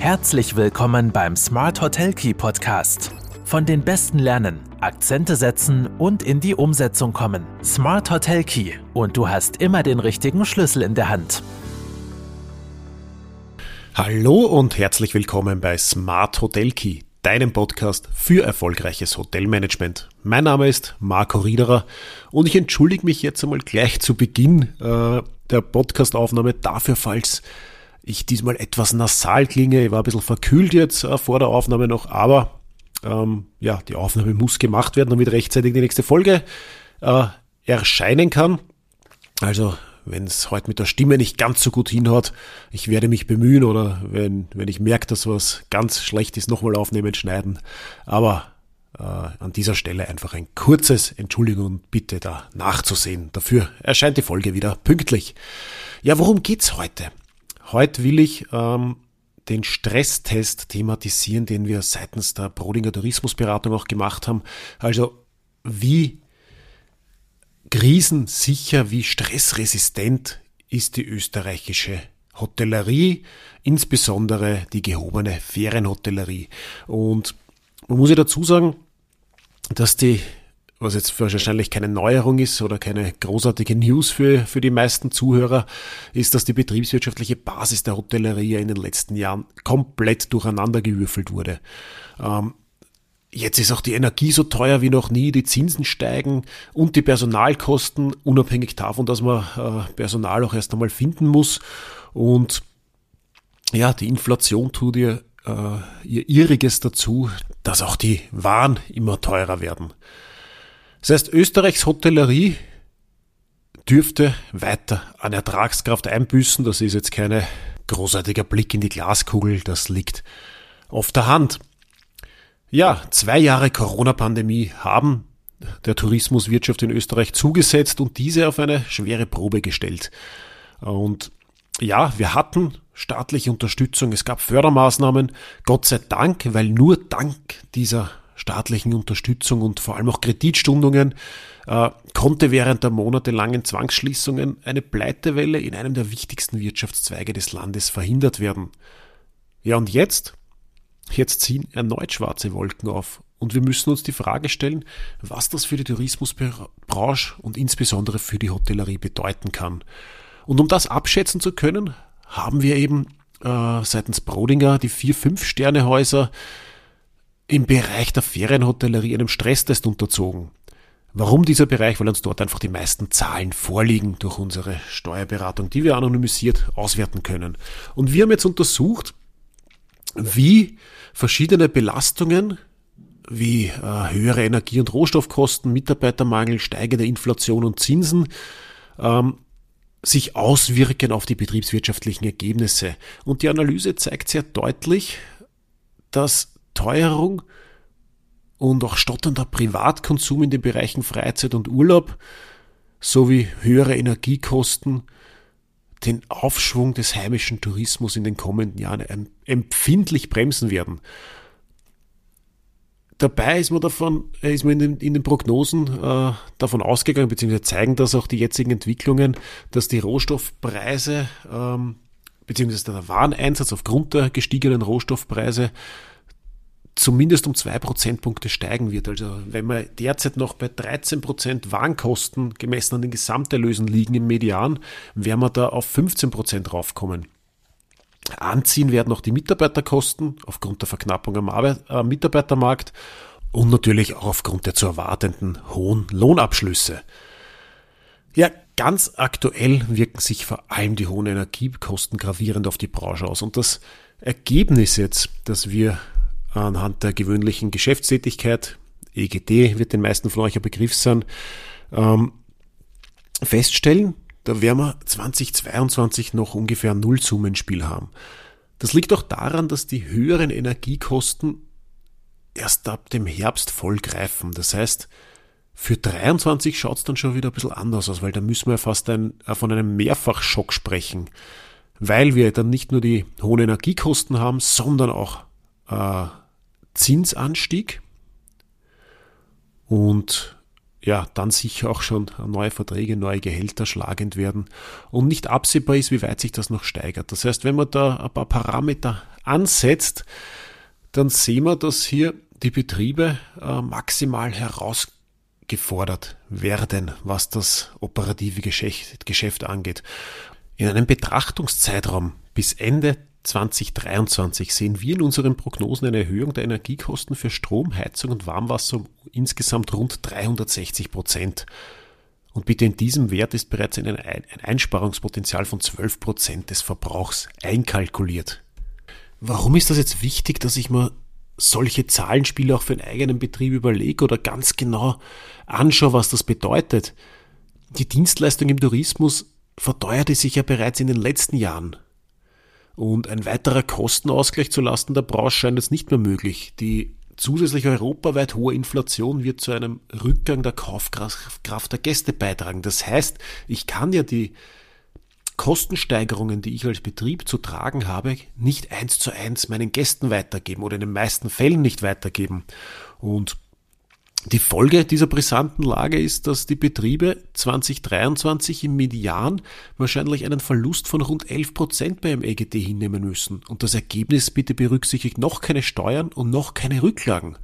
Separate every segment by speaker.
Speaker 1: Herzlich willkommen beim Smart Hotel Key Podcast. Von den Besten lernen, Akzente setzen und in die Umsetzung kommen. Smart Hotel Key und du hast immer den richtigen Schlüssel in der Hand.
Speaker 2: Hallo und herzlich willkommen bei Smart Hotel Key, deinem Podcast für erfolgreiches Hotelmanagement. Mein Name ist Marco Riederer und ich entschuldige mich jetzt einmal gleich zu Beginn äh, der Podcastaufnahme dafür, falls ich diesmal etwas nasal klinge. Ich war ein bisschen verkühlt jetzt äh, vor der Aufnahme noch, aber ähm, ja, die Aufnahme muss gemacht werden, damit rechtzeitig die nächste Folge äh, erscheinen kann. Also wenn es heute mit der Stimme nicht ganz so gut hinhaut, ich werde mich bemühen oder wenn, wenn ich merke, dass was ganz schlecht ist, nochmal aufnehmen, schneiden. Aber äh, an dieser Stelle einfach ein kurzes Entschuldigung und Bitte da nachzusehen. Dafür erscheint die Folge wieder pünktlich. Ja, worum geht's heute? Heute will ich ähm, den Stresstest thematisieren, den wir seitens der Brodinger Tourismusberatung auch gemacht haben. Also wie krisensicher, wie stressresistent ist die österreichische Hotellerie, insbesondere die gehobene Ferienhotellerie. Und man muss ja dazu sagen, dass die, was jetzt wahrscheinlich keine Neuerung ist oder keine großartige News für, für die meisten Zuhörer, ist, dass die betriebswirtschaftliche Basis der Hotellerie in den letzten Jahren komplett durcheinandergewürfelt wurde. Ähm, Jetzt ist auch die Energie so teuer wie noch nie, die Zinsen steigen und die Personalkosten, unabhängig davon, dass man äh, Personal auch erst einmal finden muss. Und ja, die Inflation tut ihr, äh, ihr Irriges dazu, dass auch die Waren immer teurer werden. Das heißt, Österreichs Hotellerie dürfte weiter an Ertragskraft einbüßen. Das ist jetzt kein großartiger Blick in die Glaskugel, das liegt auf der Hand. Ja, zwei Jahre Corona-Pandemie haben der Tourismuswirtschaft in Österreich zugesetzt und diese auf eine schwere Probe gestellt. Und ja, wir hatten staatliche Unterstützung, es gab Fördermaßnahmen, Gott sei Dank, weil nur dank dieser staatlichen Unterstützung und vor allem auch Kreditstundungen äh, konnte während der monatelangen Zwangsschließungen eine Pleitewelle in einem der wichtigsten Wirtschaftszweige des Landes verhindert werden. Ja, und jetzt? Jetzt ziehen erneut schwarze Wolken auf. Und wir müssen uns die Frage stellen, was das für die Tourismusbranche und insbesondere für die Hotellerie bedeuten kann. Und um das abschätzen zu können, haben wir eben äh, seitens Brodinger die vier, fünf Sternehäuser im Bereich der Ferienhotellerie einem Stresstest unterzogen. Warum dieser Bereich? Weil uns dort einfach die meisten Zahlen vorliegen durch unsere Steuerberatung, die wir anonymisiert auswerten können. Und wir haben jetzt untersucht, wie verschiedene Belastungen wie äh, höhere Energie- und Rohstoffkosten, Mitarbeitermangel, steigende Inflation und Zinsen ähm, sich auswirken auf die betriebswirtschaftlichen Ergebnisse. Und die Analyse zeigt sehr deutlich, dass Teuerung und auch stotternder Privatkonsum in den Bereichen Freizeit und Urlaub sowie höhere Energiekosten den Aufschwung des heimischen Tourismus in den kommenden Jahren empfindlich bremsen werden. Dabei ist man davon, äh, ist man in den, in den Prognosen äh, davon ausgegangen, beziehungsweise zeigen das auch die jetzigen Entwicklungen, dass die Rohstoffpreise, ähm, beziehungsweise der Wareneinsatz aufgrund der gestiegenen Rohstoffpreise zumindest um zwei Prozentpunkte steigen wird. Also wenn wir derzeit noch bei 13 Prozent Warenkosten gemessen an den Gesamterlösen liegen im Median, werden wir da auf 15 Prozent raufkommen. Anziehen werden auch die Mitarbeiterkosten aufgrund der Verknappung am Arbeit, äh, Mitarbeitermarkt und natürlich auch aufgrund der zu erwartenden hohen Lohnabschlüsse. Ja, ganz aktuell wirken sich vor allem die hohen Energiekosten gravierend auf die Branche aus. Und das Ergebnis jetzt, das wir anhand der gewöhnlichen Geschäftstätigkeit, EGD wird den meisten von euch ein Begriff sein, ähm, feststellen, da werden wir 2022 noch ungefähr Nullsummenspiel haben. Das liegt auch daran, dass die höheren Energiekosten erst ab dem Herbst voll greifen. Das heißt, für 23 schaut es dann schon wieder ein bisschen anders aus, weil da müssen wir fast ein, äh, von einem Mehrfachschock sprechen, weil wir dann nicht nur die hohen Energiekosten haben, sondern auch äh, Zinsanstieg und ja, dann sicher auch schon neue Verträge, neue Gehälter schlagend werden und nicht absehbar ist, wie weit sich das noch steigert. Das heißt, wenn man da ein paar Parameter ansetzt, dann sehen wir, dass hier die Betriebe äh, maximal herausgefordert werden, was das operative Geschäft, Geschäft angeht. In einem Betrachtungszeitraum bis Ende 2023 sehen wir in unseren Prognosen eine Erhöhung der Energiekosten für Strom, Heizung und Warmwasser um insgesamt rund 360 Prozent. Und bitte in diesem Wert ist bereits ein Einsparungspotenzial von 12 Prozent des Verbrauchs einkalkuliert. Warum ist das jetzt wichtig, dass ich mir solche Zahlenspiele auch für einen eigenen Betrieb überlege oder ganz genau anschaue, was das bedeutet? Die Dienstleistung im Tourismus verteuerte sich ja bereits in den letzten Jahren. Und ein weiterer Kostenausgleich zulasten der Branche scheint jetzt nicht mehr möglich. Die zusätzlich europaweit hohe Inflation wird zu einem Rückgang der Kaufkraft der Gäste beitragen. Das heißt, ich kann ja die Kostensteigerungen, die ich als Betrieb zu tragen habe, nicht eins zu eins meinen Gästen weitergeben oder in den meisten Fällen nicht weitergeben. Und die Folge dieser brisanten Lage ist, dass die Betriebe 2023 im Median wahrscheinlich einen Verlust von rund 11 Prozent beim EGT hinnehmen müssen. Und das Ergebnis bitte berücksichtigt noch keine Steuern und noch keine Rücklagen.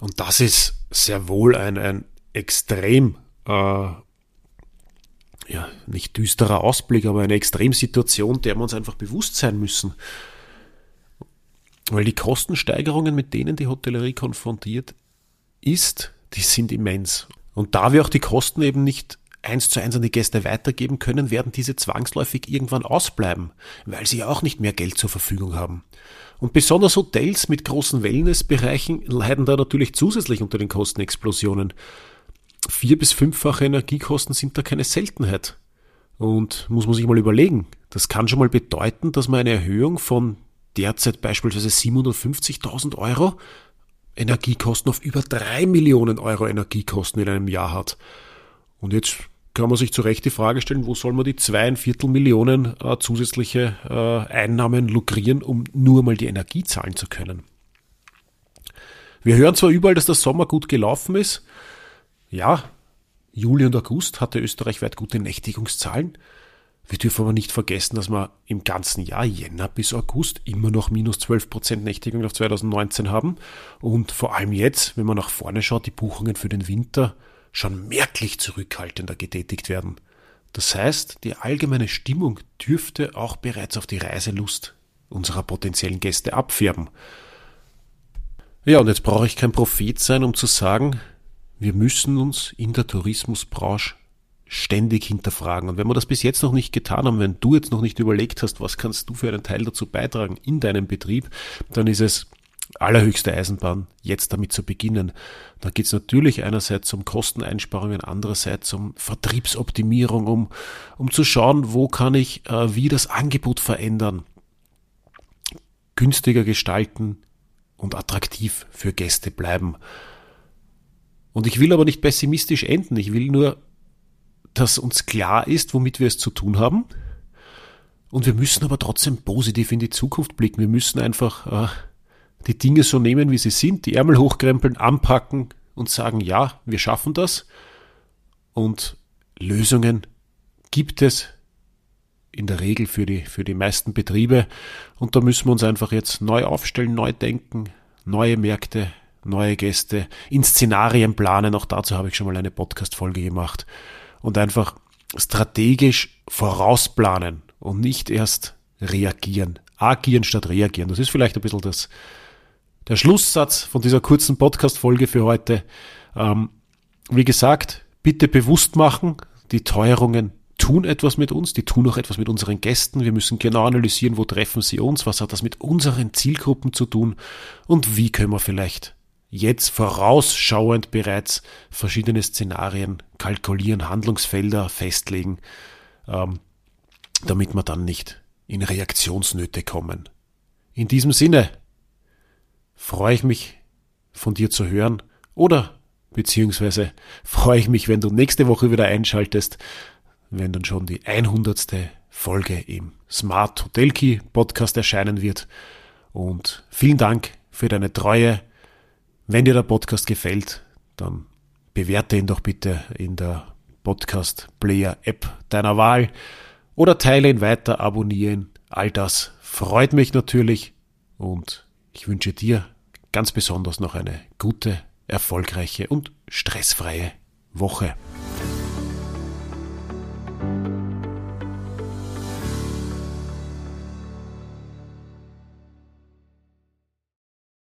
Speaker 2: Und das ist sehr wohl ein, ein extrem, äh, ja, nicht düsterer Ausblick, aber eine Extremsituation, der wir uns einfach bewusst sein müssen. Weil die Kostensteigerungen, mit denen die Hotellerie konfrontiert ist, die sind immens. Und da wir auch die Kosten eben nicht eins zu eins an die Gäste weitergeben können, werden diese zwangsläufig irgendwann ausbleiben, weil sie auch nicht mehr Geld zur Verfügung haben. Und besonders Hotels mit großen Wellnessbereichen leiden da natürlich zusätzlich unter den Kostenexplosionen. Vier- bis fünffache Energiekosten sind da keine Seltenheit. Und muss man sich mal überlegen, das kann schon mal bedeuten, dass man eine Erhöhung von derzeit beispielsweise 750.000 Euro Energiekosten auf über drei Millionen Euro Energiekosten in einem Jahr hat. Und jetzt kann man sich zu Recht die Frage stellen, wo soll man die zweieinviertel Millionen äh, zusätzliche äh, Einnahmen lukrieren, um nur mal die Energie zahlen zu können. Wir hören zwar überall, dass der Sommer gut gelaufen ist. Ja, Juli und August hatte österreichweit gute Nächtigungszahlen. Wir dürfen aber nicht vergessen, dass wir im ganzen Jahr, Jänner bis August, immer noch minus 12% Nächtigung auf 2019 haben. Und vor allem jetzt, wenn man nach vorne schaut, die Buchungen für den Winter schon merklich zurückhaltender getätigt werden. Das heißt, die allgemeine Stimmung dürfte auch bereits auf die Reiselust unserer potenziellen Gäste abfärben. Ja, und jetzt brauche ich kein Prophet sein, um zu sagen, wir müssen uns in der Tourismusbranche ständig hinterfragen. Und wenn wir das bis jetzt noch nicht getan haben, wenn du jetzt noch nicht überlegt hast, was kannst du für einen Teil dazu beitragen in deinem Betrieb, dann ist es allerhöchste Eisenbahn, jetzt damit zu beginnen. Da geht es natürlich einerseits um Kosteneinsparungen, andererseits um Vertriebsoptimierung, um, um zu schauen, wo kann ich äh, wie das Angebot verändern, günstiger gestalten und attraktiv für Gäste bleiben. Und ich will aber nicht pessimistisch enden, ich will nur dass uns klar ist, womit wir es zu tun haben. Und wir müssen aber trotzdem positiv in die Zukunft blicken. Wir müssen einfach äh, die Dinge so nehmen, wie sie sind, die Ärmel hochkrempeln, anpacken und sagen, ja, wir schaffen das. Und Lösungen gibt es in der Regel für die, für die meisten Betriebe. Und da müssen wir uns einfach jetzt neu aufstellen, neu denken, neue Märkte, neue Gäste, in Szenarien planen. Auch dazu habe ich schon mal eine Podcast-Folge gemacht und einfach strategisch vorausplanen und nicht erst reagieren. Agieren statt reagieren. Das ist vielleicht ein bisschen das, der Schlusssatz von dieser kurzen Podcast-Folge für heute. Ähm, wie gesagt, bitte bewusst machen, die Teuerungen tun etwas mit uns, die tun auch etwas mit unseren Gästen. Wir müssen genau analysieren, wo treffen sie uns, was hat das mit unseren Zielgruppen zu tun und wie können wir vielleicht jetzt vorausschauend bereits verschiedene Szenarien kalkulieren, Handlungsfelder festlegen, ähm, damit wir dann nicht in Reaktionsnöte kommen. In diesem Sinne freue ich mich von dir zu hören oder beziehungsweise freue ich mich, wenn du nächste Woche wieder einschaltest, wenn dann schon die 100. Folge im Smart Hotel Key Podcast erscheinen wird. Und vielen Dank für deine Treue wenn dir der Podcast gefällt, dann bewerte ihn doch bitte in der Podcast Player App deiner Wahl oder teile ihn weiter, abonniere ihn. All das freut mich natürlich und ich wünsche dir ganz besonders noch eine gute, erfolgreiche und stressfreie Woche.